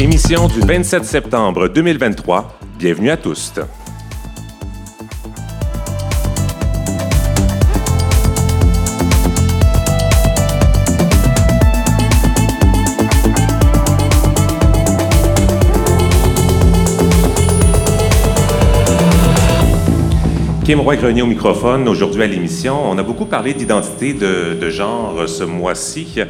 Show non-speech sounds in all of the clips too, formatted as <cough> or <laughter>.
Émission du 27 septembre 2023. Bienvenue à tous. Kim Roy-Grenier au microphone. Aujourd'hui à l'émission, on a beaucoup parlé d'identité de, de genre ce mois-ci.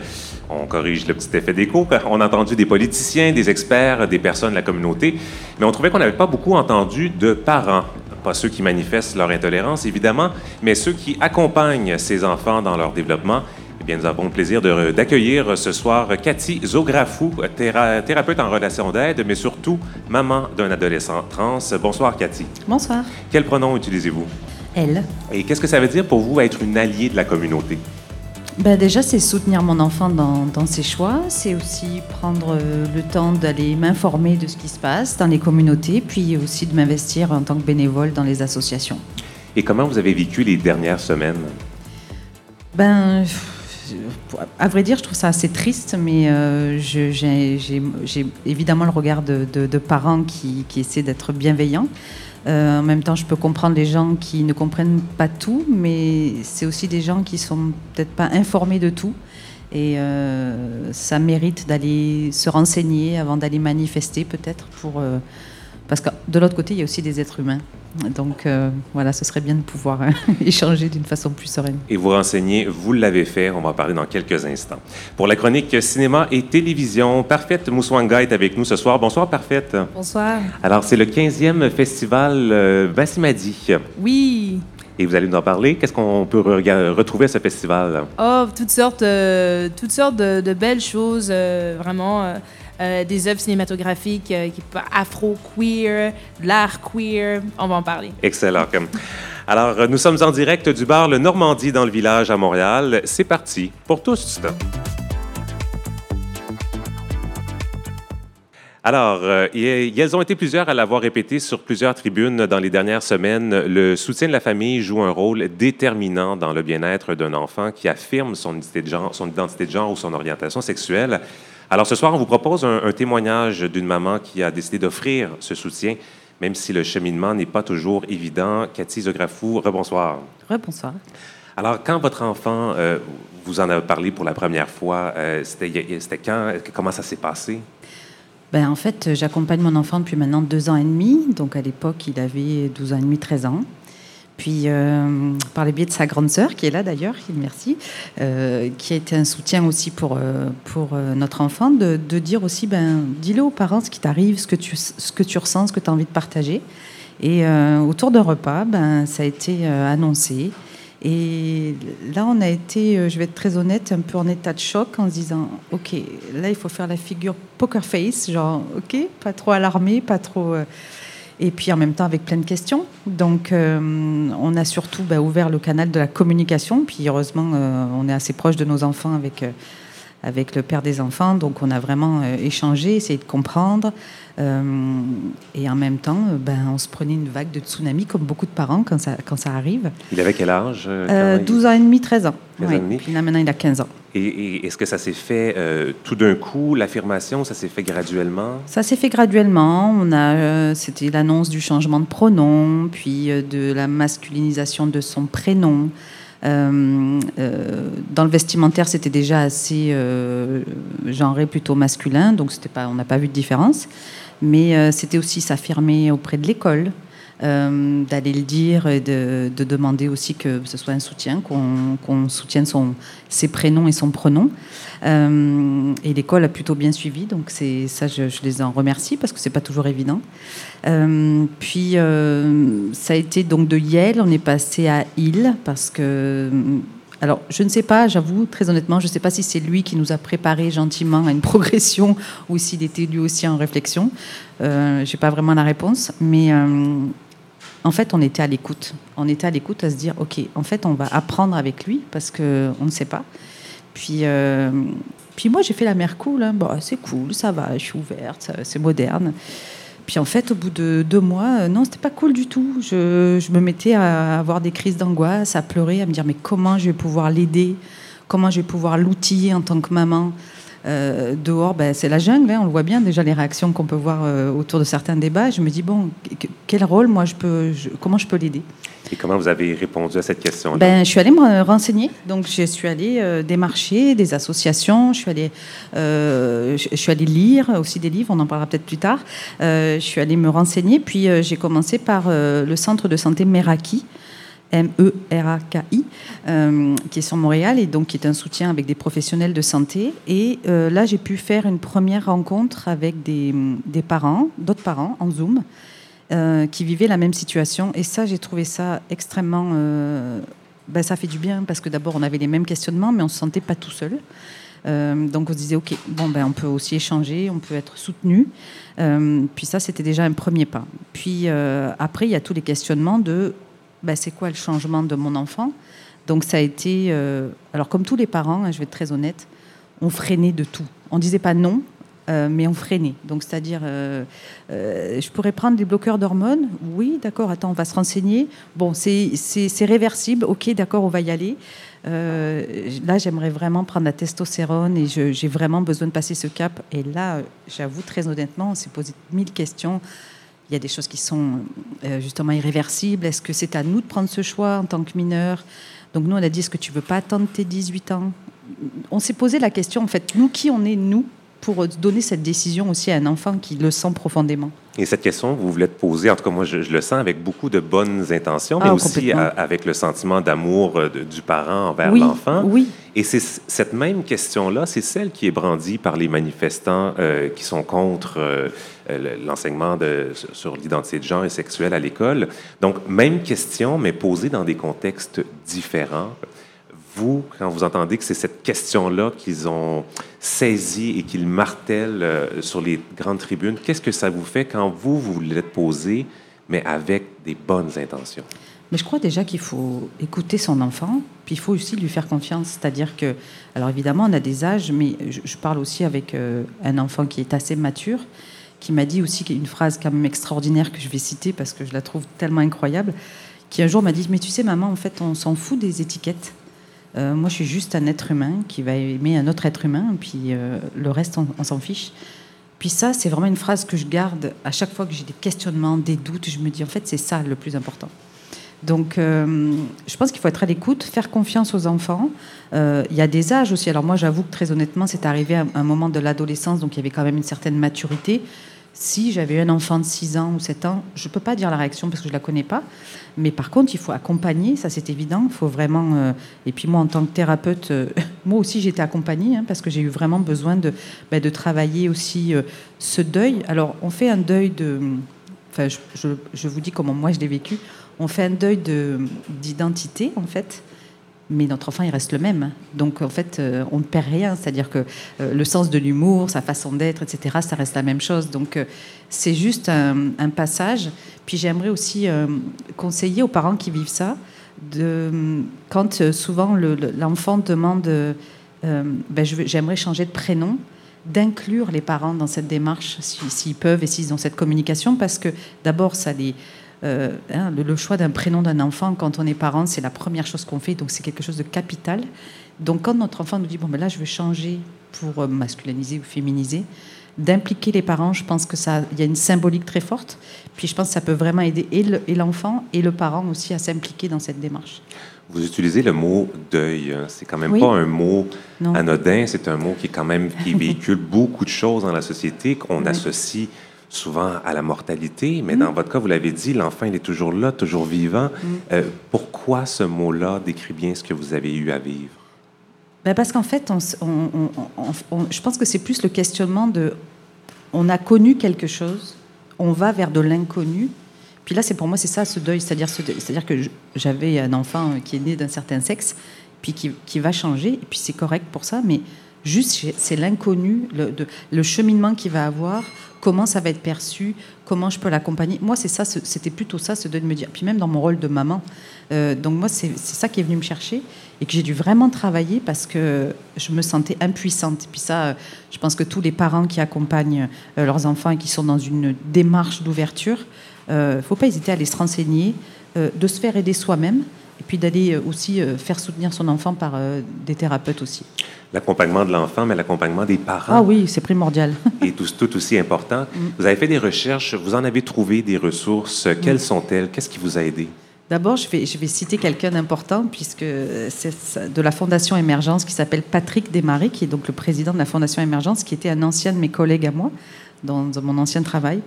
On corrige le petit effet d'écho. On a entendu des politiciens, des experts, des personnes de la communauté, mais on trouvait qu'on n'avait pas beaucoup entendu de parents. Pas ceux qui manifestent leur intolérance, évidemment, mais ceux qui accompagnent ces enfants dans leur développement. Eh bien, nous avons le plaisir de- d'accueillir ce soir Cathy Zografou, théra- thérapeute en relation d'aide, mais surtout maman d'un adolescent trans. Bonsoir, Cathy. Bonsoir. Quel pronom utilisez-vous? Elle. Et qu'est-ce que ça veut dire pour vous être une alliée de la communauté? Ben déjà, c'est soutenir mon enfant dans, dans ses choix. C'est aussi prendre euh, le temps d'aller m'informer de ce qui se passe dans les communautés, puis aussi de m'investir en tant que bénévole dans les associations. Et comment vous avez vécu les dernières semaines? Ben, à vrai dire, je trouve ça assez triste, mais euh, j'ai évidemment le regard de, de- de parents qui, qui essaient d'être bienveillants. Euh, en même temps, je peux comprendre les gens qui ne comprennent pas tout, mais c'est aussi des gens qui sont peut-être pas informés de tout. Et euh, ça mérite d'aller se renseigner avant d'aller manifester, peut-être, pour euh, parce que de l'autre côté, il y a aussi des êtres humains. Donc euh, voilà, ce serait bien de pouvoir hein, <laughs> échanger d'une façon plus sereine. Et vous renseigner, vous l'avez fait, on va en parler dans quelques instants. Pour la chronique cinéma et télévision, Parfaite Mouswanga est avec nous ce soir. Bonsoir Parfaite. Bonsoir. Alors c'est le 15e festival euh, Bassimadi Oui. et vous allez nous en parler. Qu'est-ce qu'on peut retrouver à ce festival? Oh, toutes sortes, euh, toutes sortes de, de belles choses, euh, vraiment. Euh, des œuvres cinématographiques euh, afro-queer, l'art queer. On va en parler. Excellent. Alors nous sommes en direct du bar Le Normandie dans le village à Montréal. C'est parti pour tous. Alors, euh, elles ont été plusieurs à l'avoir répété sur plusieurs tribunes dans les dernières semaines. Le soutien de la famille joue un rôle déterminant dans le bien-être d'un enfant qui affirme son identité, de genre, son identité de genre ou son orientation sexuelle. Alors, ce soir, on vous propose un, un témoignage d'une maman qui a décidé d'offrir ce soutien, même si le cheminement n'est pas toujours évident. Cathy Zografou, rebonsoir. Bonsoir. Alors, quand votre enfant euh, vous en a parlé pour la première fois, euh, c'était quand? Comment ça s'est passé? Ben, en fait, j'accompagne mon enfant depuis maintenant deux ans et demi. Donc, à l'époque, il avait 12 ans et demi, 13 ans. Puis, euh, par le biais de sa grande sœur, qui est là d'ailleurs, merci, euh, qui a été un soutien aussi pour, euh, pour notre enfant, de, dire aussi, ben, dis-le aux parents ce qui t'arrive, ce, que tu- ce que tu ressens, ce que tu as envie de partager. Et autour d'un repas, ben, ça a été annoncé. Et là, on a été, je vais être très honnête, un peu en état de choc en se disant, OK, là, il faut faire la figure poker face, genre, OK, pas trop alarmé, pas trop... et puis en même temps avec plein de questions. Donc euh, on a surtout bah, ouvert le canal de la communication. Puis heureusement, euh, on est assez proche de nos enfants avec, euh, avec le père des enfants. Donc on a vraiment euh, échangé, essayé de comprendre. Euh, et en même temps, euh, ben, on se prenait une vague de tsunami comme beaucoup de parents quand ça, quand ça arrive. Il avait quel âge? euh, quand Euh, il- 12 ans et demi, 13 ans. 13 ans et demi. Puis là maintenant, il a 15 ans. Et, et est-ce que ça s'est fait euh, tout d'un coup, l'affirmation, ça s'est fait graduellement? Ça s'est fait graduellement. On a, c'était l'annonce du changement de pronom, puis de la masculinisation de son prénom. Euh, euh, dans le vestimentaire, c'était déjà assez euh, genré, plutôt masculin, donc pas, on n'a pas vu de différence. Mais euh, c'était aussi s'affirmer auprès de l'école, euh, d'aller le dire et de, de demander aussi que ce soit un soutien, qu'on soutienne son, ses prénoms et son pronom. Euh, et l'école a plutôt bien suivi, donc ça, je, les en remercie parce que c'est pas toujours évident. Euh, puis ça a été donc de Yale, on est passé à Hill parce que alors, je ne sais pas, j'avoue, très honnêtement, je ne sais pas si c'est lui qui nous a préparé gentiment à une <laughs> progression ou s'il était lui aussi en réflexion. Je n'ai pas vraiment la réponse, mais en fait, on était à l'écoute. On était à l'écoute à se dire, OK, en fait, on va apprendre avec lui parce qu'on ne sait pas. Puis, euh, puis moi, j'ai fait la mère cool. hein. Bon, c'est cool, ça va, je suis ouverte, c'est moderne. Puis en fait, au bout de deux mois, euh, non, c'était pas cool du tout. Je, je me mettais à avoir des crises d'angoisse, à pleurer, à me dire mais comment je vais pouvoir l'aider, comment je vais pouvoir l'outiller en tant que maman? Euh, dehors, ben, c'est la jungle, hein, on le voit bien déjà les réactions qu'on peut voir euh, autour de certains débats. Je me dis bon, quel rôle moi je peux, comment je peux l'aider? Et comment vous avez répondu à cette question Ben, je suis allée me renseigner, donc je suis allée euh, démarcher des associations, je suis allée, je, suis allée lire aussi des livres, on en parlera peut-être plus tard. je suis allée me renseigner, puis j'ai commencé par le centre de santé Meraki. M-E-R-A-K-I, euh, qui est sur Montréal et donc qui est un soutien avec des professionnels de santé. Et euh, là, j'ai pu faire une première rencontre avec des, des parents, d'autres parents, en Zoom, euh, qui vivaient la même situation. Et ça, j'ai trouvé ça extrêmement. Ben, ça fait du bien parce que d'abord, on avait les mêmes questionnements, mais on ne se sentait pas tout seul. donc on se disait, OK, bon, ben, on peut aussi échanger, on peut être soutenu. puis ça, c'était déjà un premier pas. Puis après, il y a tous les questionnements de bah, c'est quoi le changement de mon enfant? Donc ça a été, euh, alors comme tous les parents, hein, je vais être très honnête, on freinait de tout. On disait pas non, euh, mais on freinait. Donc c'est-à-dire, euh, je pourrais prendre des bloqueurs d'hormones? Oui, d'accord, attends, on va se renseigner. Bon, c'est réversible, ok, d'accord, on va y aller. là, j'aimerais vraiment prendre la testostérone et j'ai vraiment besoin de passer ce cap. Et là, j'avoue très honnêtement, on s'est posé mille questions il y a des choses qui sont euh, justement irréversibles. Est-ce que c'est à nous de prendre ce choix en tant que mineur Donc nous, on a dit, est-ce que tu veux pas attendre tes 18 ans? On s'est posé la question, en fait, nous, qui on est, nous, pour donner cette décision aussi à un enfant qui le sent profondément? Et cette question, vous voulez te poser, en tout cas moi je, le sens avec beaucoup de bonnes intentions, mais ah, aussi avec le sentiment d'amour euh, du parent envers l'enfant. Oui. Et c'est cette même question-là, c'est celle qui est brandie par les manifestants euh, qui sont contre euh, l'enseignement sur l'identité de genre et sexuelle à l'école. Donc même question, mais posée dans des contextes différents quand vous entendez que c'est cette question-là qu'ils ont saisie et qu'ils martèlent euh, sur les grandes tribunes, qu'est-ce que ça vous fait quand vous, vous l'êtes posé, mais avec des bonnes intentions? Mais je crois déjà qu'il faut écouter son enfant, puis il faut aussi lui faire confiance. C'est-à-dire que, alors évidemment, on a des âges, mais je, parle aussi avec euh, un enfant qui est assez mature, qui m'a dit aussi une phrase quand même extraordinaire que je vais citer parce que je la trouve tellement incroyable, qui un jour m'a dit, mais tu sais, maman, en fait, on s'en fout des étiquettes. Euh, moi, je suis juste un être humain qui va aimer un autre être humain, puis euh, le reste, on, s'en fiche. Puis ça, c'est vraiment une phrase que je garde à chaque fois que j'ai des questionnements, des doutes. Je me dis, en fait, c'est ça le plus important. Donc, euh, je pense qu'il faut être à l'écoute, faire confiance aux enfants. Il y a des âges aussi. Alors moi, j'avoue que très honnêtement, c'est arrivé à un moment de l'adolescence, donc il y avait quand même une certaine maturité. Si j'avais un enfant de 6 ans ou 7 ans, je ne peux pas dire la réaction parce que je ne la connais pas. Mais par contre, il faut accompagner, ça c'est évident. Il faut vraiment. Euh, et puis moi, en tant que thérapeute, euh, <laughs> moi aussi été accompagnée hein, parce que j'ai eu vraiment besoin de, bah, de travailler aussi euh, ce deuil. Alors, on fait un deuil de. Enfin, je, je vous dis comment moi je l'ai vécu. On fait un deuil d'identité, en fait mais notre enfant, il reste le même. Donc, en fait, euh, on ne perd rien. C'est-à-dire que euh, le sens de l'humour, sa façon d'être, etc., ça reste la même chose. Donc, euh, c'est juste un, passage. Puis, j'aimerais aussi conseiller aux parents qui vivent ça, de, quand souvent l'enfant demande ben, j'aimerais changer de prénom, d'inclure les parents dans cette démarche, s'ils peuvent et s'ils ont cette communication, parce que d'abord, ça les euh, hein, le, choix d'un prénom d'un enfant quand on est parent, c'est la première chose qu'on fait, donc c'est quelque chose de capital. Donc quand notre enfant nous dit bon ben là je veux changer pour euh, masculiniser ou féminiser, d'impliquer les parents, je pense que ça, il y a une symbolique très forte. Puis je pense que ça peut vraiment aider et l'enfant et, le parent aussi à s'impliquer dans cette démarche. Vous utilisez le mot deuil. Hein. C'est quand même pas un mot anodin. C'est un mot qui est quand même qui <laughs> véhicule beaucoup de choses dans la société qu'on associe souvent à la mortalité, mais dans mm. votre cas, vous l'avez dit, l'enfant, il est toujours là, toujours vivant. Mm. Euh, pourquoi ce mot-là décrit bien ce que vous avez eu à vivre? Ben parce qu'en fait, je pense que c'est plus le questionnement de on a connu quelque chose, on va vers de l'inconnu. Puis là, c'est pour moi, c'est ça ce deuil, c'est-à-dire, c'est-à-dire que j'avais un enfant qui est né d'un certain sexe, puis qui, qui va changer, et puis c'est correct pour ça, mais juste c'est l'inconnu, le, cheminement qu'il va avoir, comment ça va être perçu, comment je peux l'accompagner. Moi, c'est ça, c'était plutôt ça, ce de me dire. Puis même dans mon rôle de maman. Euh, donc moi, c'est ça qui est venu me chercher et que j'ai dû vraiment travailler parce que je me sentais impuissante. Puis ça, je pense que tous les parents qui accompagnent euh, leurs enfants et qui sont dans une démarche d'ouverture, il euh, ne faut pas hésiter à aller se renseigner, de se faire aider soi-même puis d'aller aussi faire soutenir son enfant par des thérapeutes aussi. L'accompagnement de l'enfant, mais l'accompagnement des parents. Ah oui, c'est primordial. <laughs> est tout, tout aussi important. Mm. Vous avez fait des recherches, vous en avez trouvé des ressources. Quelles mm. sont-elles? Qu'est-ce qui vous a aidé? D'abord, je vais, je vais citer quelqu'un d'important, puisque c'est de la Fondation Émergence qui s'appelle Patrick Desmarais, qui est donc le président de la Fondation Émergence, qui était un ancien de mes collègues à moi, dans, mon ancien travail.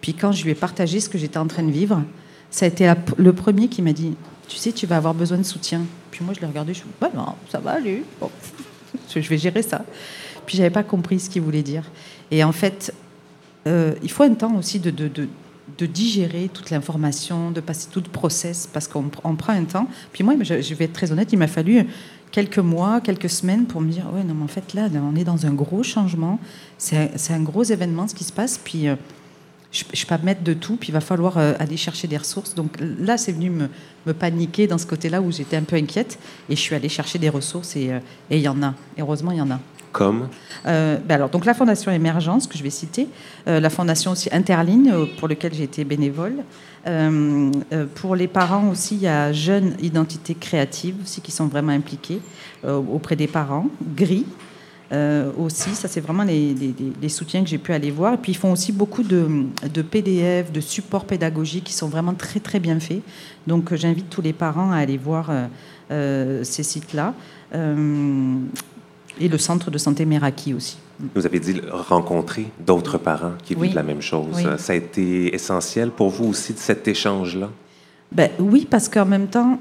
Puis quand je lui ai partagé ce que j'étais en train de vivre, ça a été le premier qui m'a dit Tu sais, tu vas avoir besoin de soutien. Puis moi, je l'ai regardé, je me suis dit bah non, ça va aller, <laughs> je vais gérer ça. Puis j'avais pas compris ce qu'il voulait dire. Et en fait, euh, il faut un temps aussi de digérer toute l'information, de passer tout le process, parce qu'on prend un temps. Puis moi, je, vais être très honnête, il m'a fallu quelques mois, quelques semaines pour me dire, ouais, non, mais en fait, là, on est dans un gros changement, c'est un gros événement ce qui se passe, puis euh, je ne peux pas mettre de tout, puis il va falloir euh, aller chercher des ressources. Donc là, c'est venu me, me, paniquer dans ce côté-là où j'étais un peu inquiète, et je suis allée chercher des ressources, et euh, il y en a. Heureusement, il y en a. Comme? Euh, ben alors, donc la Fondation Émergence, que je vais citer, euh, la Fondation aussi Interligne, pour laquelle j'ai été bénévole. pour les parents aussi, il y a Jeunes Identités Créatives aussi qui sont vraiment impliqués auprès des parents. Gris, aussi. Ça, c'est vraiment les, les, soutiens que j'ai pu aller voir. Et puis, ils font aussi beaucoup de, de, PDF, de supports pédagogiques qui sont vraiment très, très bien faits. Donc, j'invite tous les parents à aller voir ces sites-là et le centre de santé Meraki aussi. Vous avez dit rencontrer d'autres parents qui vivent la même chose. Ça a été essentiel pour vous aussi de cet échange-là? Ben, oui, parce qu'en même temps,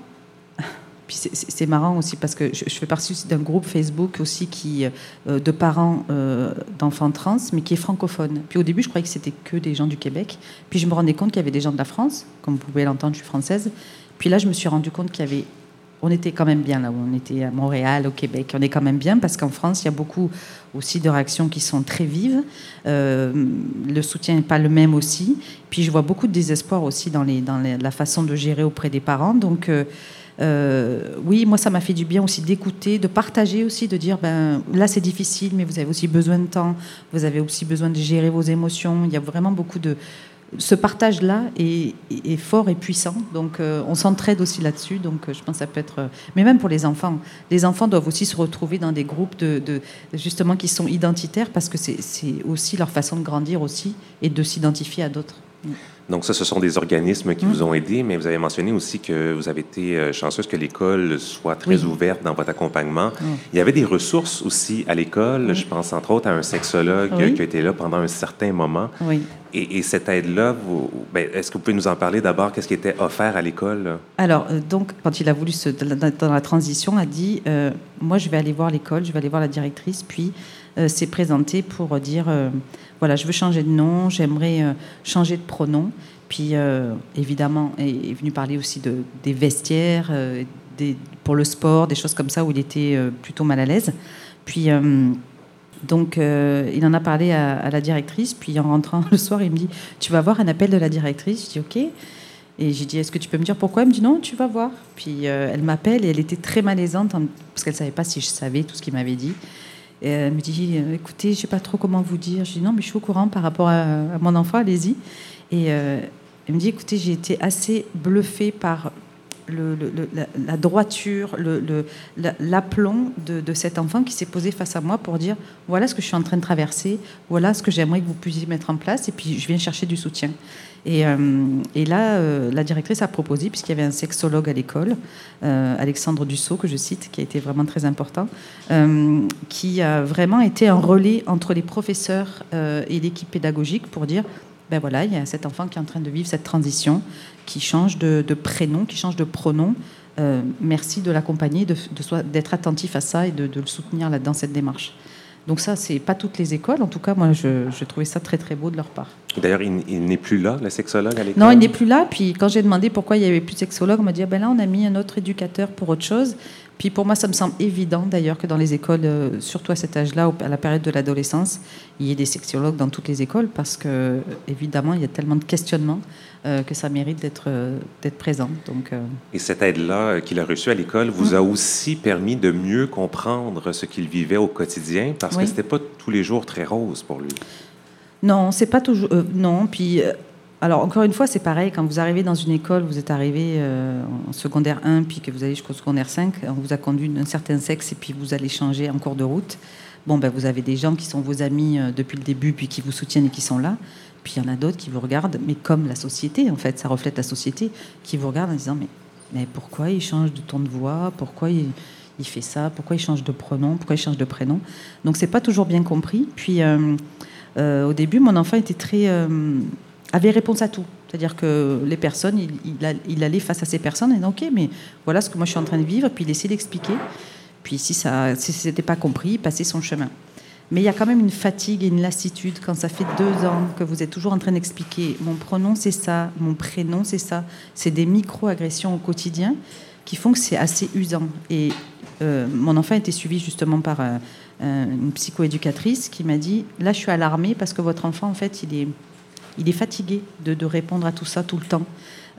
puis c'est marrant aussi parce que je, fais partie d'un groupe Facebook aussi qui, euh, de parents euh, d'enfants trans, mais qui est francophone. Puis au début, je croyais que c'était que des gens du Québec. Puis je me rendais compte qu'il y avait des gens de la France, comme vous pouvez l'entendre, je suis française. Puis là, je me suis rendu compte qu'il y avait on était quand même bien là où on était à Montréal, au Québec. On est quand même bien parce qu'en France, il y a beaucoup aussi de réactions qui sont très vives. Euh, le soutien n'est pas le même aussi. Puis je vois beaucoup de désespoir aussi dans, la façon de gérer auprès des parents. Donc euh, oui, moi ça m'a fait du bien aussi d'écouter, de partager aussi, de dire ben là c'est difficile, mais vous avez aussi besoin de temps, vous avez aussi besoin de gérer vos émotions. Il y a vraiment beaucoup de ce partage-là est, fort et puissant. Donc, euh, on s'entraide aussi là-dessus. Donc, euh, je pense ça peut être. Mais même pour les enfants, les enfants doivent aussi se retrouver dans des groupes de, justement qui sont identitaires parce que c'est aussi leur façon de grandir aussi et de s'identifier à d'autres. Donc ça, ce sont des organismes qui vous ont aidé, mais vous avez mentionné aussi que vous avez été euh, chanceuse que l'école soit très ouverte dans votre accompagnement. Il y avait des ressources aussi à l'école. Je pense entre autres à un sexologue qui a été là pendant un certain moment. Oui. Et, cette aide-là, ben, est-ce que vous pouvez nous en parler d'abord? Qu'est-ce qui était offert à l'école? Alors, euh, donc, quand il a voulu, se, dans la transition, a dit, euh, moi, je vais aller voir l'école, je vais aller voir la directrice, puis s'est présenté pour dire voilà, je veux changer de nom, j'aimerais euh, changer de pronom. Puis euh, évidemment, il est venu parler aussi de, des vestiaires, euh, pour le sport, des choses comme ça où il était plutôt mal à l'aise. Puis donc il en a parlé à, la directrice. Puis en rentrant <laughs> le soir, il me dit Tu vas voir un appel de la directrice? Je dis Ok. Et j'ai dit, est-ce que tu peux me dire pourquoi? Elle me dit, non, tu vas voir. Puis elle m'appelle et elle était très malaisante parce qu'elle ne savait pas si je savais tout ce qu'il m'avait dit. Elle me dit, euh, écoutez, je ne sais pas trop comment vous dire. Je dis, non, mais je suis au courant par rapport à, mon enfant, allez-y. Et euh, elle me dit, écoutez, j'ai été assez bluffée par la, droiture, l'aplomb de, cet enfant qui s'est posé face à moi pour dire, voilà ce que je suis en train de traverser, voilà ce que j'aimerais que vous puissiez mettre en place, et puis je viens chercher du soutien. Et, euh, et là, euh, la directrice a proposé, puisqu'il y avait un sexologue à l'école, euh, Alexandre Dussault, que je cite, qui a été vraiment très important, qui a vraiment été un relais entre les professeurs et l'équipe pédagogique pour dire ben voilà, il y a cet enfant qui est en train de vivre cette transition, qui change de, prénom, qui change de pronom. merci de l'accompagner, d'être de, attentif à ça et de, le soutenir dans cette démarche. Donc ça, c'est pas toutes les écoles. En tout cas, moi, je, je trouvais ça très très beau de leur part. D'ailleurs, il, n'est plus là, le sexologue à l'école. Non, il n'est plus là. Puis quand j'ai demandé pourquoi il n'y avait plus de sexologue, on m'a dit ah ben là, on a mis un autre éducateur pour autre chose. Puis pour moi, ça me semble évident d'ailleurs que dans les écoles, euh, surtout à cet âge-là, à la période de l'adolescence, il y ait des sexologues dans toutes les écoles parce que évidemment, il y a tellement de questionnements euh, que ça mérite d'être euh, d'être présent. Donc, Et cette aide-là qu'il a reçue à l'école vous a aussi permis de mieux comprendre ce qu'il vivait au quotidien parce que que c'était pas tous les jours très rose pour lui? Non, c'est pas toujours. non, puis alors, encore une fois, c'est pareil. Quand vous arrivez dans une école, vous êtes arrivé euh, en secondaire 1, puis que vous allez jusqu'au secondaire 5, on vous a conduit d'un certain sexe, et puis vous allez changer en cours de route. Bon, ben, vous avez des gens qui sont vos amis euh, depuis le début, puis qui vous soutiennent et qui sont là. Puis il y en a d'autres qui vous regardent, mais comme la société, en fait, ça reflète la société, qui vous regardent en disant Mais, mais pourquoi il change de ton de voix? Pourquoi il, il, fait ça? Pourquoi il change de pronom? Pourquoi il change de prénom? Donc, c'est pas toujours bien compris. Puis, euh, au début, mon enfant était très avait réponse à tout. C'est-à-dire que les personnes, il, allait face à ces personnes et disait Ok, mais voilà ce que moi je suis en train de vivre, puis il essayait d'expliquer. Puis si ça si n'était pas compris, il passait son chemin. Mais il y a quand même une fatigue et une lassitude quand ça fait deux ans que vous êtes toujours en train d'expliquer mon pronom c'est ça, mon prénom c'est ça. C'est des micro-agressions au quotidien qui font que c'est assez usant. Et euh, mon enfant a été suivi justement par euh, une psychoéducatrice qui m'a dit Là, je suis alarmée parce que votre enfant, en fait, il est il est fatigué de, répondre à tout ça tout le temps.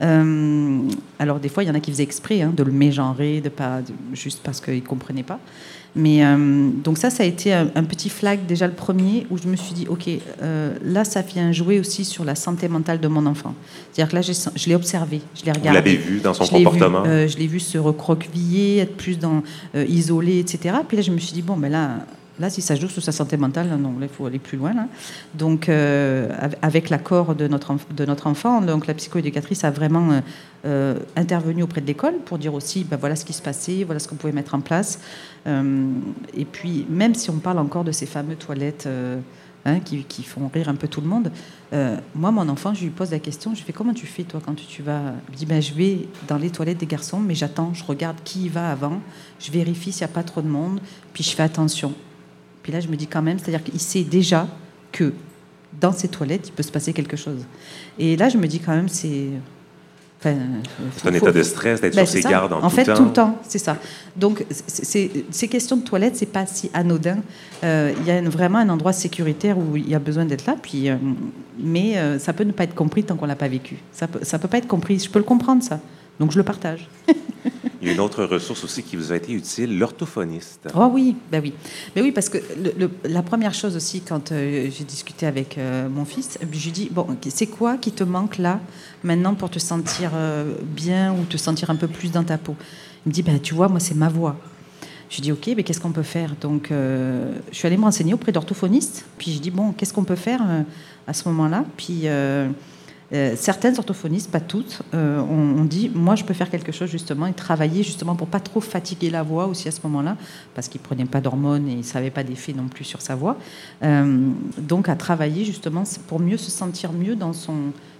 Euh, alors des fois, il y en a qui faisaient exprès hein, de le mégenrer, de pas juste parce qu'ils ne comprenaient pas. Mais euh, donc ça, ça a été un, petit flag déjà le premier où je me suis dit, ok, euh, là, ça vient jouer aussi sur la santé mentale de mon enfant. C'est-à-dire que là, je l'ai observé, je l'ai regardé. Vous l'avez vu dans son comportement? Je l'ai vu se recroqueviller, être plus dans isolé, etc. Puis là, je me suis dit, bon, ben là Là, si ça joue sur sa santé mentale, il faut aller plus loin. Donc, euh, avec l'accord de notre, enfant, donc la psychoéducatrice a vraiment euh, euh, intervenu auprès de l'école pour dire aussi, ben, voilà ce qui se passait, voilà ce qu'on pouvait mettre en place. et puis, même si on parle encore de ces fameuses toilettes hein, qui, font rire un peu tout le monde, moi, mon enfant, je lui pose la question, je lui fais, comment tu fais, toi, quand tu vas? Je dis, ben, je vais dans les toilettes des garçons, mais j'attends, je regarde qui y va avant, je vérifie s'il n'y a pas trop de monde, puis je fais attention. Puis là, je me dis quand même, c'est-à-dire qu'il sait déjà que dans ces toilettes, il peut se passer quelque chose. Et là, je me dis quand même, c'est. c'est un état de stress d'être ben, sur ses gardes en, en fait, temps. tout le temps, c'est ça. Donc, ces questions de toilettes, c'est pas si anodin. Euh, il y a vraiment un endroit sécuritaire où il y a besoin d'être là, puis, euh, mais euh, ça peut ne pas être compris tant qu'on l'a pas vécu. Ça peut, ça peut pas être compris. Je peux le comprendre, ça. Donc, je le partage. <laughs> Il y a une autre ressource aussi qui vous a été utile, l'orthophoniste. Oh oui, ben oui. Mais oui, parce que la première chose aussi, quand euh, j'ai discuté avec euh, mon fils, je lui dis, bon, c'est quoi qui te manque là, maintenant, pour te sentir euh, bien ou te sentir un peu plus dans ta peau? Il me dit, ben, tu vois, moi, c'est ma voix. Je lui dis, ok, mais qu'est-ce qu'on peut faire? Donc, je suis allée me renseigner auprès d'orthophonistes. Puis, je dis, bon, qu'est-ce qu'on peut faire à ce moment-là? Puis... certaines orthophonistes, pas toutes, euh, ont, dit moi je peux faire quelque chose justement et travailler justement pour pas trop fatiguer la voix aussi à ce moment-là, parce qu'ils prenaient pas d'hormones et ils savaient pas d'effet non plus sur sa voix. Euh, donc à travailler justement pour mieux se sentir mieux dans son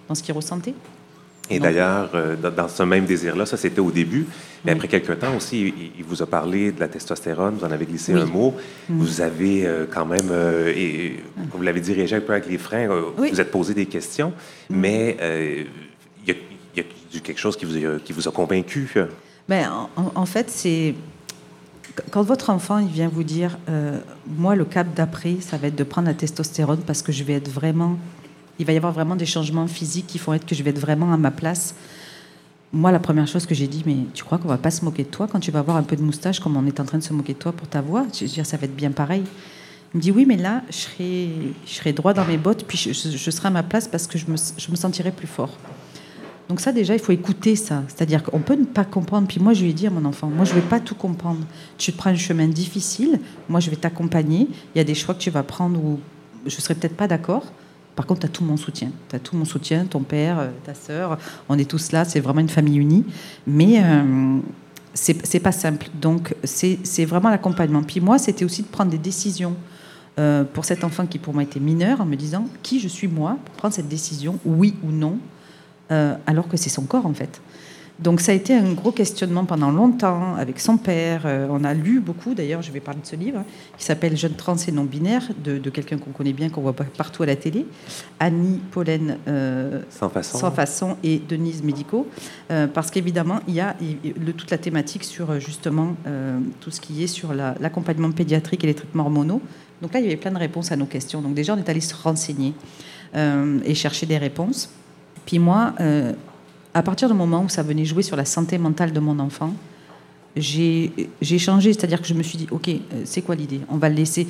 dans ce qu'il ressentait? Et d'ailleurs, euh, dans ce même désir-là, ça c'était au début, mais après quelques temps aussi, il, vous a parlé de la testostérone, vous en avez glissé un mot, mm. vous avez euh, quand même, euh, et, vous l'avez dirigé un peu avec les freins, vous êtes posé des questions, mm. mais il y, a quelque chose qui vous a, qui vous a convaincu? Ben, en, fait, c'est quand votre enfant il vient vous dire, moi le cap d'après, ça va être de prendre la testostérone parce que je vais être vraiment il va y avoir vraiment des changements physiques qui font être que je vais être vraiment à ma place. Moi, la première chose que j'ai dit, mais tu crois qu'on va pas se moquer de toi quand tu vas avoir un peu de moustache, comme on est en train de se moquer de toi pour ta voix? Je veux dire, ça va être bien pareil. Il me dit oui, mais là, je serai, droit dans mes bottes, puis je, serai à ma place parce que je me, je me sentirai plus fort. Donc ça, déjà, il faut écouter ça. C'est-à-dire qu'on peut ne pas comprendre. Puis moi, je lui ai dit à mon enfant, moi, je ne vais pas tout comprendre. Tu prends un chemin difficile, moi, je vais t'accompagner. Il y a des choix que tu vas prendre où je ne serai peut-être pas d'accord. Par contre, tu as tout mon soutien. Tu tout mon soutien, ton père, euh, ta sœur. On est tous là, c'est vraiment une famille unie. Mais euh, c'est pas simple. Donc, c'est vraiment l'accompagnement. Puis moi, c'était aussi de prendre des décisions euh, pour cet enfant qui, pour moi, était mineur, en me disant qui je suis moi pour prendre cette décision, oui ou non, euh, alors que c'est son corps, en fait. Donc ça a été un gros questionnement pendant longtemps avec son père. Euh, on a lu beaucoup, d'ailleurs, je vais parler de ce livre, hein, qui s'appelle Jeunes trans et non binaires, de, quelqu'un qu'on connaît bien, qu'on voit partout à la télé, Annie Pollen euh, sans, façon. et Denise Médico, euh, parce qu'évidemment, il y a toute la thématique sur justement tout ce qui est sur l'accompagnement pédiatrique et les traitements hormonaux. Donc là, il y avait plein de réponses à nos questions. Donc déjà, on est allé se renseigner et chercher des réponses. Puis moi, à partir du moment où ça venait jouer sur la santé mentale de mon enfant, j'ai changé. C'est-à-dire que je me suis dit, OK, euh, c'est quoi l'idée? On va le laisser.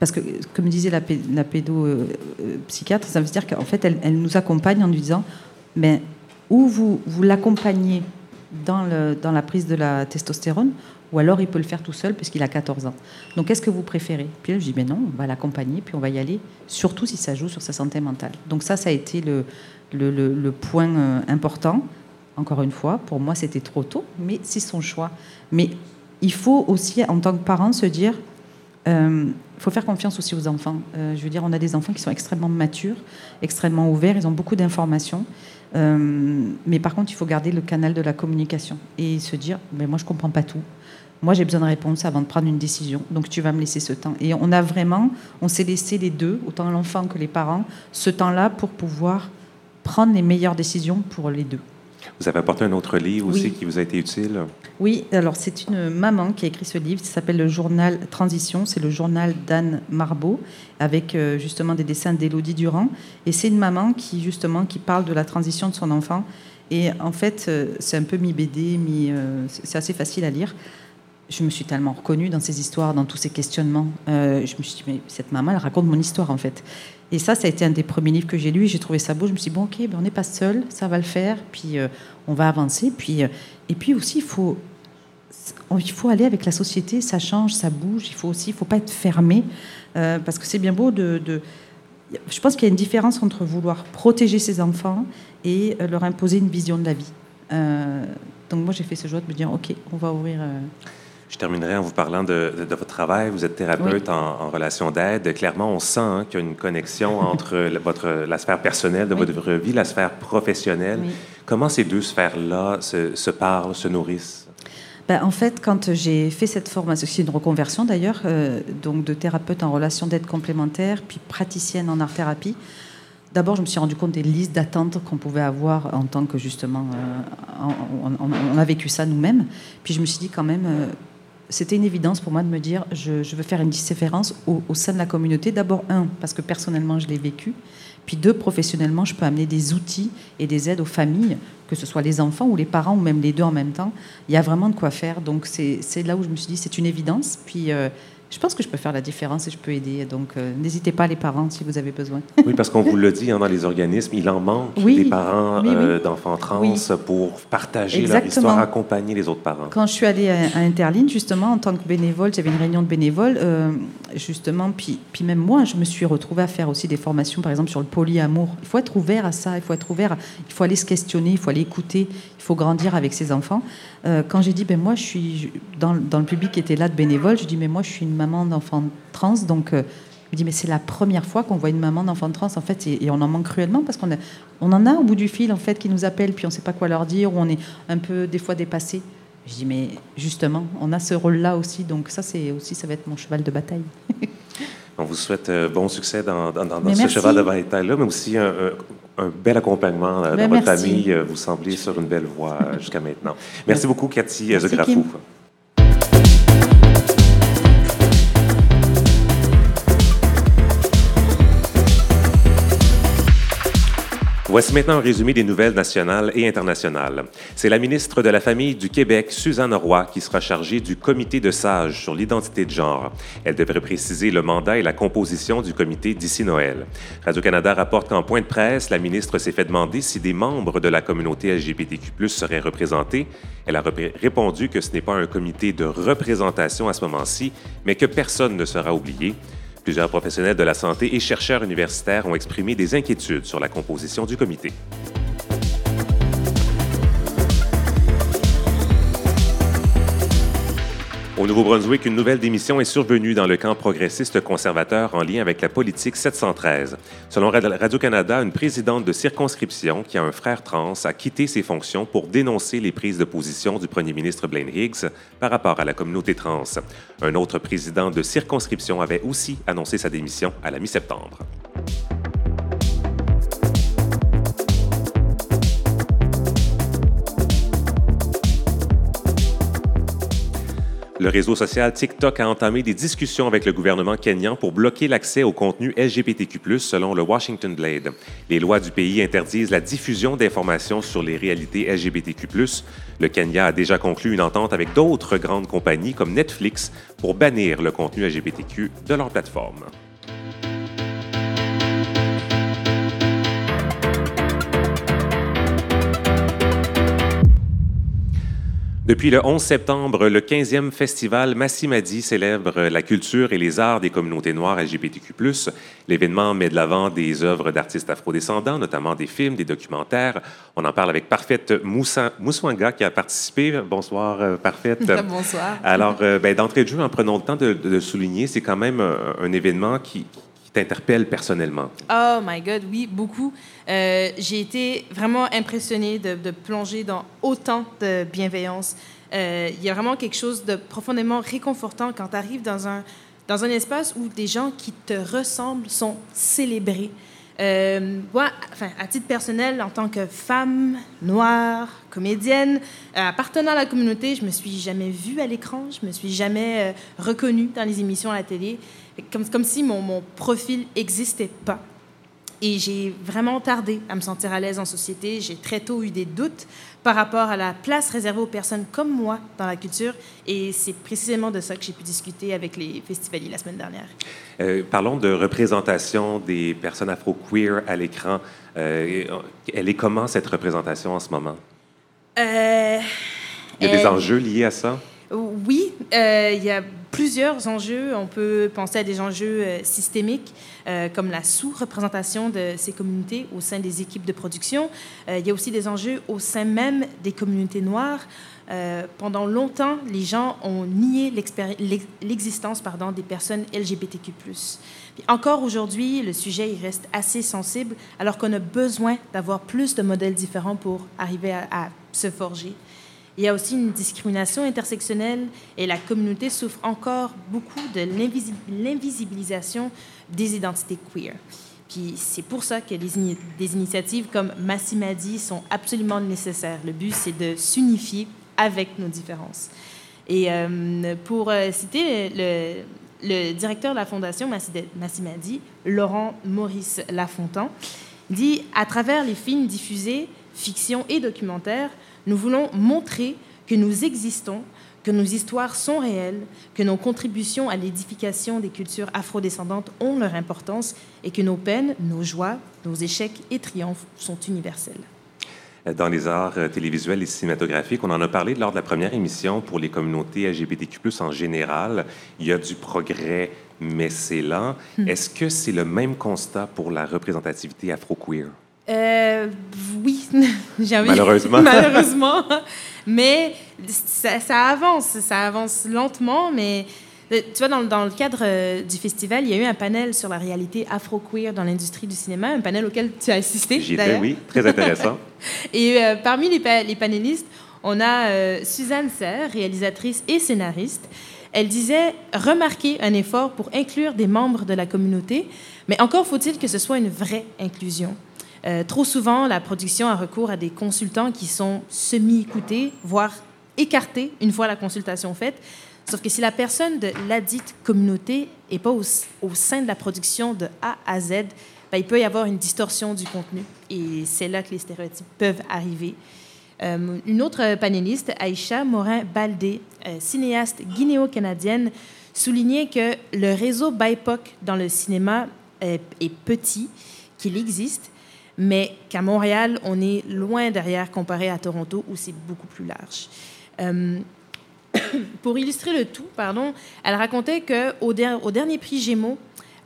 parce que, comme disait la, pédopsychiatre, ça veut dire qu'en fait, elle, nous accompagne en nous disant, mais ou vous, l'accompagnez dans, dans la prise de la testostérone, ou alors il peut le faire tout seul puisqu'il a 14 ans. Donc qu'est-ce que vous préférez? Puis là, je dis, mais non, on va l'accompagner, puis on va y aller, surtout si ça joue sur sa santé mentale. Donc ça, ça a été le, le, point euh, important. Encore une fois, pour moi, c'était trop tôt, mais c'est son choix. Mais il faut aussi, en tant que parent, se dire, il euh, faut faire confiance aussi aux enfants. Euh, je veux dire, on a des enfants qui sont extrêmement matures, extrêmement ouverts, ils ont beaucoup d'informations. Mais par contre, il faut garder le canal de la communication et se dire, mais moi, je comprends pas tout. Moi, j'ai besoin de réponse avant de prendre une décision. Donc, tu vas me laisser ce temps. Et on a vraiment, on s'est laissé les deux, autant l'enfant que les parents, ce temps-là pour pouvoir prendre les meilleures décisions pour les deux. Vous avez apporté un autre livre aussi qui vous a été utile? Oui, alors c'est une maman qui a écrit ce livre, ça s'appelle le journal Transition, c'est le journal d'Anne Marbeau, avec euh, justement des dessins d'Élodie Durand. Et c'est une maman qui justement qui parle de la transition de son enfant. Et en fait, euh, c'est un peu mi-BD, mi, euh, c'est assez facile à lire. Je me suis tellement reconnue dans ces histoires, dans tous ces questionnements. je me suis dit, mais cette maman, elle raconte mon histoire en fait. Et ça, ça a été un des premiers livres que j'ai lu. J'ai trouvé ça beau. Je me suis dit, bon, ok, ben on n'est pas seul, ça va le faire. Puis euh, on va avancer. Puis, euh, et puis aussi, il faut, il faut aller avec la société. Ça change, ça bouge. Il faut aussi, il faut pas être fermé. Euh, parce que c'est bien beau de, de je pense qu'il y a une différence entre vouloir protéger ses enfants et leur imposer une vision de la vie. donc moi, j'ai fait ce choix de me dire, ok, on va ouvrir. Je terminerai en vous parlant de, votre travail. Vous êtes thérapeute en, relation d'aide. Clairement, on sent hein, qu'il y a une connexion <laughs> entre votre, la sphère personnelle de votre vie, la sphère professionnelle. Comment ces deux sphères-là se, parlent, se nourrissent? Ben, en fait, quand j'ai fait cette formation, c'est une reconversion d'ailleurs, euh, donc de thérapeute en relation d'aide complémentaire, puis praticienne en art-thérapie. D'abord, je me suis rendu compte des listes d'attente qu'on pouvait avoir en tant que justement, euh, on, a vécu ça nous-mêmes. Puis je me suis dit quand même, euh, c'était une évidence pour moi de me dire je, veux faire une différence au, sein de la communauté. D'abord, un, parce que personnellement, je l'ai vécu. Puis deux, professionnellement, je peux amener des outils et des aides aux familles, que ce soit les enfants ou les parents ou même les deux en même temps. Il y a vraiment de quoi faire. Donc c'est là où je me suis dit c'est une évidence. Puis euh, je pense que je peux faire la différence et je peux aider. Donc, euh, n'hésitez pas, les parents, si vous avez besoin. oui, parce qu'on vous le dit hein, dans les organismes, il en manque des parents euh, d'enfants trans pour partager leur histoire, accompagner les autres parents. Quand je suis allée à, Interline, justement, en tant que bénévole, j'avais une réunion de bénévoles, euh, justement, puis, puis même moi, je me suis retrouvée à faire aussi des formations, par exemple, sur le polyamour. Il faut être ouvert à ça, il faut être ouvert, il faut aller se questionner, il faut aller écouter, faut grandir avec ses enfants. quand j'ai dit, ben moi, je suis dans, dans, le public qui était là de bénévoles, je dis, mais moi, je suis une maman d'enfants trans. Donc, euh, je me dis, mais c'est la première fois qu'on voit une maman d'enfant trans, en fait, et, on en manque cruellement parce qu'on on en a au bout du fil, en fait, qui nous appellent, puis on ne sait pas quoi leur dire, ou on est un peu, des fois, dépassé. Je dis, mais justement, on a ce rôle-là aussi, donc ça, c'est aussi, ça va être mon cheval de bataille. <laughs> on vous souhaite euh, bon succès dans, ce cheval de bataille-là, mais aussi un, bel accompagnement euh, ben, dans votre famille. Vous semblez sur une belle voie jusqu'à maintenant. <laughs> Merci beaucoup, Cathy Zegrafou. Voici maintenant un résumé des nouvelles nationales et internationales. C'est la ministre de la Famille du Québec, Suzanne Roy, qui sera chargée du comité de sages sur l'identité de genre. Elle devrait préciser le mandat et la composition du comité d'ici Noël. Radio-Canada rapporte qu'en point de presse, la ministre s'est fait demander si des membres de la communauté LGBTQ seraient représentés. Elle a répondu que ce n'est pas un comité de représentation à ce moment-ci, mais que personne ne sera oublié. Plusieurs professionnels de la santé et chercheurs universitaires ont exprimé des inquiétudes sur la composition du comité. Au Nouveau-Brunswick, une nouvelle démission est survenue dans le camp progressiste conservateur en lien avec la politique 713. Selon Radio-Canada, une présidente de circonscription qui a un frère trans a quitté ses fonctions pour dénoncer les prises de position du premier ministre Blaine Higgs par rapport à la communauté trans. Un autre président de circonscription avait aussi annoncé sa démission à la mi-septembre. Le réseau social TikTok a entamé des discussions avec le gouvernement kenyan pour bloquer l'accès au contenu LGBTQ+, selon le Washington Blade. Les lois du pays interdisent la diffusion d'informations sur les réalités LGBTQ+. Le Kenya a déjà conclu une entente avec d'autres grandes compagnies comme Netflix pour bannir le contenu LGBTQ de leur plateforme. Depuis le 11 septembre, le 15e festival Massimadi célèbre la culture et les arts des communautés noires LGBTQ+. L'événement met de l'avant des œuvres d'artistes afrodescendants, notamment des films, des documentaires. On en parle avec Parfaite Moussouanga qui a participé. Bonsoir, euh, Parfaite. <laughs> Bonsoir. Alors, euh, ben, d'entrée de jeu, en prenant le temps de, de souligner, c'est quand même un, un événement qui, t'interpelle personnellement? Oh my God, oui, beaucoup. Euh, j'ai été vraiment impressionnée de, plonger dans autant de bienveillance. Euh, il y a vraiment quelque chose de profondément réconfortant quand tu arrives dans un, dans un espace où des gens qui te ressemblent sont célébrés. Euh, moi, enfin, à titre personnel, en tant que femme noire, comédienne, appartenant à la communauté, je me suis jamais vue à l'écran, je me suis jamais reconnue dans les émissions à la télé, comme, comme si mon, mon profil n'existait pas. Et j'ai vraiment tardé à me sentir à l'aise en société. J'ai très tôt eu des doutes par rapport à la place réservée aux personnes comme moi dans la culture. Et c'est précisément de ça que j'ai pu discuter avec les festivaliers la semaine dernière. Euh, parlons de représentation des personnes afro-queer à l'écran. Euh, elle est comment cette représentation en ce moment? Euh, Il y a des enjeux liés à ça? Oui, euh, il y a plusieurs enjeux. On peut penser à des enjeux euh, systémiques, euh, comme la sous-représentation de ces communautés au sein des équipes de production. Il y a aussi des enjeux au sein même des communautés noires. Pendant longtemps, les gens ont nié l'existence des personnes LGBTQ+. Encore aujourd'hui, le sujet reste assez sensible, alors qu'on a besoin d'avoir plus de modèles différents pour arriver à se forger. Il y a aussi une discrimination intersectionnelle et la communauté souffre encore beaucoup de l'invisibilisation des identités queer. Puis c'est pour ça que des, initiatives comme Massimadi sont absolument nécessaires. Le but, c'est de s'unifier avec nos différences. Et euh, pour euh, citer le, le, directeur de la Fondation Massimadi, Laurent Maurice Lafontan, dit À travers les films diffusés, fiction et documentaires, nous voulons montrer que nous existons, que nos histoires sont réelles, que nos contributions à l'édification des cultures afrodescendantes ont leur importance et que nos peines, nos joies, nos échecs et triomphes sont universels. Dans les arts télévisuels et cinématographiques, on en a parlé lors de la première émission pour les communautés LGBTQ+, en général. Il y a du progrès, mais c'est lent. Hmm. Est-ce que c'est le même constat pour la représentativité afro-queer? Euh, oui, <laughs> j'ai envie. Malheureusement. Malheureusement. Mais ça, ça, avance, ça avance lentement, mais euh, tu vois, dans, dans, le cadre euh, du festival, il y a eu un panel sur la réalité afro-queer dans l'industrie du cinéma, un panel auquel tu as assisté. J'y étais, oui, très intéressant. <laughs> et euh, parmi les, pa les, panélistes, on a Suzanne Serre, réalisatrice et scénariste. Elle disait remarquer un effort pour inclure des membres de la communauté, mais encore faut-il que ce soit une vraie inclusion. Euh, trop souvent, la production a recours à des consultants qui sont semi-écoutés, voire écartés une fois la consultation faite. Sauf que si la personne de ladite communauté n'est pas au, sein de la production de A à Z, ben, il peut y avoir une distorsion du contenu. Et c'est là que les stéréotypes peuvent arriver. Euh, une autre panéliste, Aïcha Morin-Baldé, euh, cinéaste guinéo-canadienne, soulignait que le réseau BIPOC dans le cinéma est petit, qu'il existe, mais qu'à Montréal, on est loin derrière comparé à Toronto où c'est beaucoup plus large. Euh, <coughs> pour illustrer le tout, pardon, elle racontait qu'au au dernier prix Gémeaux,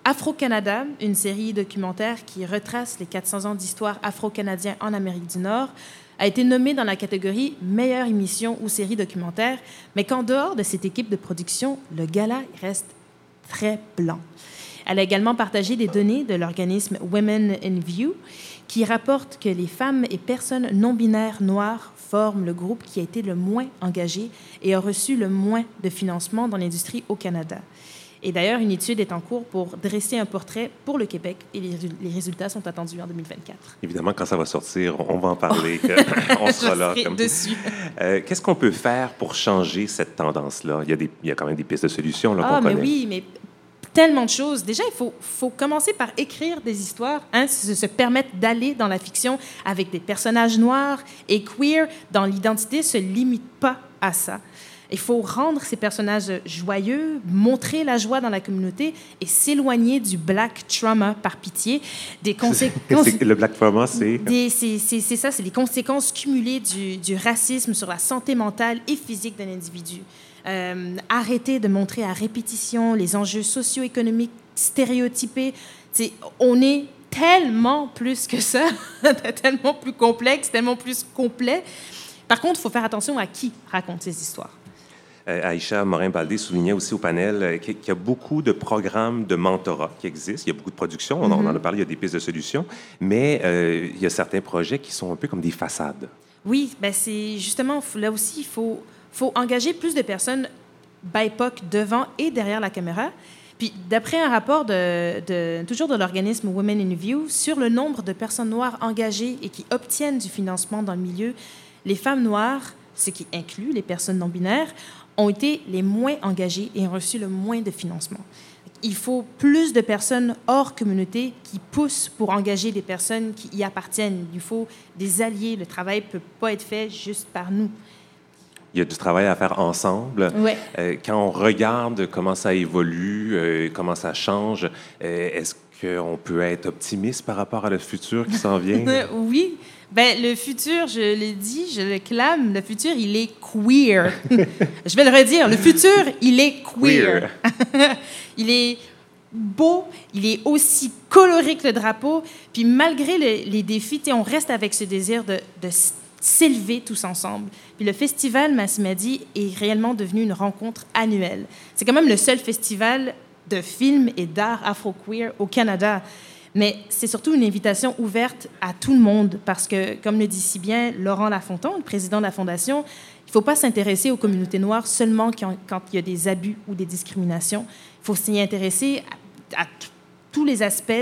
Afro-Canada, une série documentaire qui retrace les 400 ans d'histoire afro-canadien en Amérique du Nord, a été nommée dans la catégorie meilleure émission ou série documentaire, mais qu'en dehors de cette équipe de production, le gala reste très blanc. Elle a également partagé des données de l'organisme Women in View, qui rapporte que les femmes et personnes non binaires noires forment le groupe qui a été le moins engagé et a reçu le moins de financement dans l'industrie au Canada. Et d'ailleurs, une étude est en cours pour dresser un portrait pour le Québec et les, résultats sont attendus en 2024. Évidemment, quand ça va sortir, on va en parler. <laughs> on sera là. Comme... dessus. Euh, qu'est-ce qu'on peut faire pour changer cette tendance-là? Il, il, y a quand même des pistes de solutions là, ah, mais oui, mais tellement de choses. Déjà, il faut, faut commencer par écrire des histoires, hein, se, se permettre d'aller dans la fiction avec des personnages noirs et queer dans l'identité se limite pas à ça. Il faut rendre ces personnages joyeux, montrer la joie dans la communauté et s'éloigner du black trauma par pitié. Des <laughs> conséquences. le black trauma, c'est. C'est ça, c'est les conséquences cumulées du, du, racisme sur la santé mentale et physique d'un individu. Euh, arrêter de montrer à répétition les enjeux socio-économiques stéréotypés. on est tellement plus que ça, <laughs> tellement plus complexe, tellement plus complet. Par contre, il faut faire attention à qui raconte ces histoires. Euh, Aïcha Morin-Baldé soulignait aussi au panel euh, qu'il y a beaucoup de programmes de mentorat qui existent. Il y a beaucoup de productions, on, en mm-hmm. a parlé, il y a des pistes de solutions, mais euh, il y a certains projets qui sont un peu comme des façades. Oui, ben c'est justement, là aussi, il faut, faut engager plus de personnes BIPOC devant et derrière la caméra. Puis, d'après un rapport de, toujours de l'organisme Women in View sur le nombre de personnes noires engagées et qui obtiennent du financement dans le milieu, les femmes noires, ce qui inclut les personnes non binaires, ont été les moins engagés et ont reçu le moins de financement. Il faut plus de personnes hors communauté qui poussent pour engager des personnes qui y appartiennent. Il faut des alliés. Le travail ne peut pas être fait juste par nous. Il y a du travail à faire ensemble. Ouais. Euh, quand on regarde comment ça évolue, euh, comment ça change, euh, est-ce qu'on peut être optimiste par rapport à le futur qui s'en vient? <laughs> oui. Ben, le futur, je l'ai dit, je le clame, le futur, il est queer. <laughs> je vais le redire, le futur, il est queer. <laughs> il est beau, il est aussi coloré que le drapeau. Puis malgré les défis, on reste avec ce désir de, de s'élever tous ensemble. Puis le festival Massimadi est réellement devenu une rencontre annuelle. C'est quand même le seul festival de films et d'art afro-queer au Canada. Mais c'est surtout une invitation ouverte à tout le monde parce que, comme le dit si bien Laurent Lafontaine, le président de la Fondation, il ne faut pas s'intéresser aux communautés noires seulement quand, il y a des abus ou des discriminations. Il faut s'y intéresser à, tous les aspects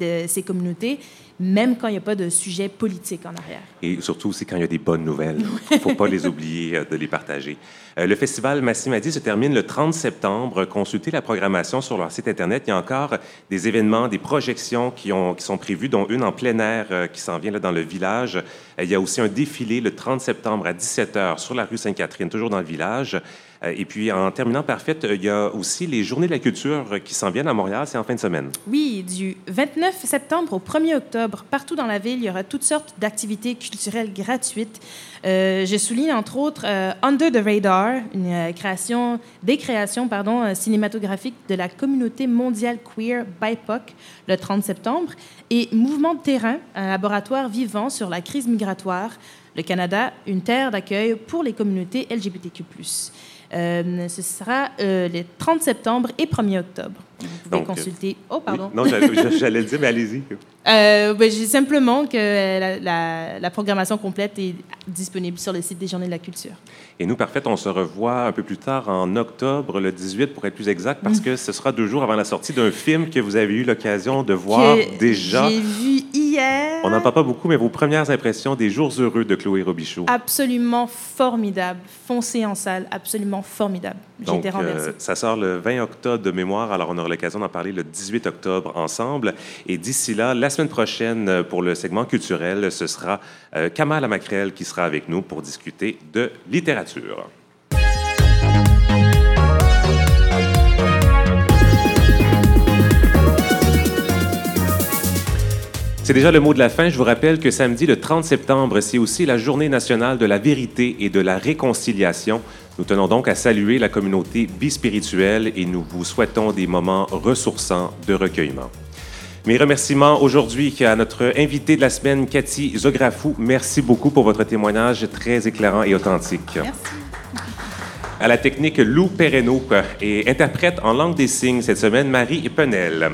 de ces communautés même quand il n'y a pas de sujet politique en arrière. Et surtout aussi quand il y a des bonnes nouvelles. Il ne faut pas les oublier euh, de les partager. Euh, le festival Massimadi se termine le 30 septembre. Consultez la programmation sur leur site Internet. Il y a encore des événements, des projections qui, ont, qui sont prévues, dont une en plein air euh, qui s'en vient là, dans le village. il y a aussi un défilé le 30 septembre à 17h sur la rue Sainte-Catherine, toujours dans le village. Euh, et puis, en terminant par fait, il y a aussi les Journées de la culture qui s'en viennent à Montréal. C'est en fin de semaine. Oui, du 29 septembre au 1er octobre, partout dans la ville, il y aura toutes sortes d'activités culturelles gratuites. Euh, je souligne entre autres euh, Under the Radar, une création, des créations pardon, cinématographiques de la communauté mondiale queer BIPOC le 30 septembre, et Mouvement de terrain, un laboratoire vivant sur la crise migratoire, le Canada, une terre d'accueil pour les communautés LGBTQ. Euh, ce sera euh, le 30 septembre et 1er octobre. Vous pouvez euh, consulter. oh, pardon. non, j'allais le dire, mais allez-y. <laughs> Euh, ben, j'ai simplement que la, la, programmation complète est disponible sur le site des Journées de la Culture. Et nous, parfait, on se revoit un peu plus tard en octobre, le 18 pour être plus exact, parce mm. que ce sera deux jours avant la sortie d'un film que vous avez eu l'occasion de voir déjà. J'ai vu hier. On n'en parle pas beaucoup, mais vos premières impressions des Jours heureux de Chloé Robichaud? Absolument formidable. Foncez en salle, absolument formidable. Renversée. Euh, ça sort le 20 octobre de mémoire, alors on aura l'occasion d'en parler le 18 octobre ensemble. Et d'ici là, la semaine prochaine, euh, pour le segment culturel, ce sera euh, Kamal Amakrel qui sera avec nous pour discuter de littérature. C'est déjà le mot de la fin. Je vous rappelle que samedi, le 30 septembre, c'est aussi la journée nationale de la vérité et de la réconciliation. Nous tenons donc à saluer la communauté bispirituelle et nous vous souhaitons des moments ressourçants de recueillement. Mes remerciements aujourd'hui à notre invité de la semaine, Cathy Zografou. Merci beaucoup pour votre témoignage très éclairant et authentique. Merci. À la technique Lou Perreno et interprète en langue des signes cette semaine, Marie Penel.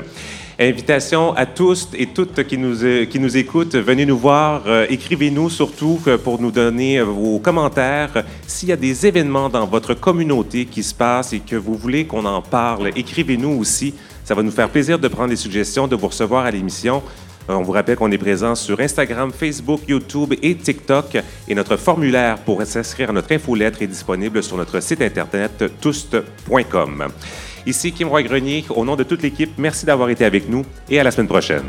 Invitation à tous et toutes qui nous, euh, qui nous écoutent, venez nous voir, euh, écrivez-nous surtout euh, pour nous donner vos commentaires. S'il y a des événements dans votre communauté qui se passent et que vous voulez qu'on en parle, écrivez-nous aussi. Ça va nous faire plaisir de prendre des suggestions, de vous recevoir à l'émission. On vous rappelle qu'on est présent sur Instagram, Facebook, YouTube et TikTok. Et notre formulaire pour s'inscrire à notre infolettre est disponible sur notre site internet toust.com. Ici Kim Roy-Grenier, au nom de toute l'équipe, merci d'avoir été avec nous et à la semaine prochaine.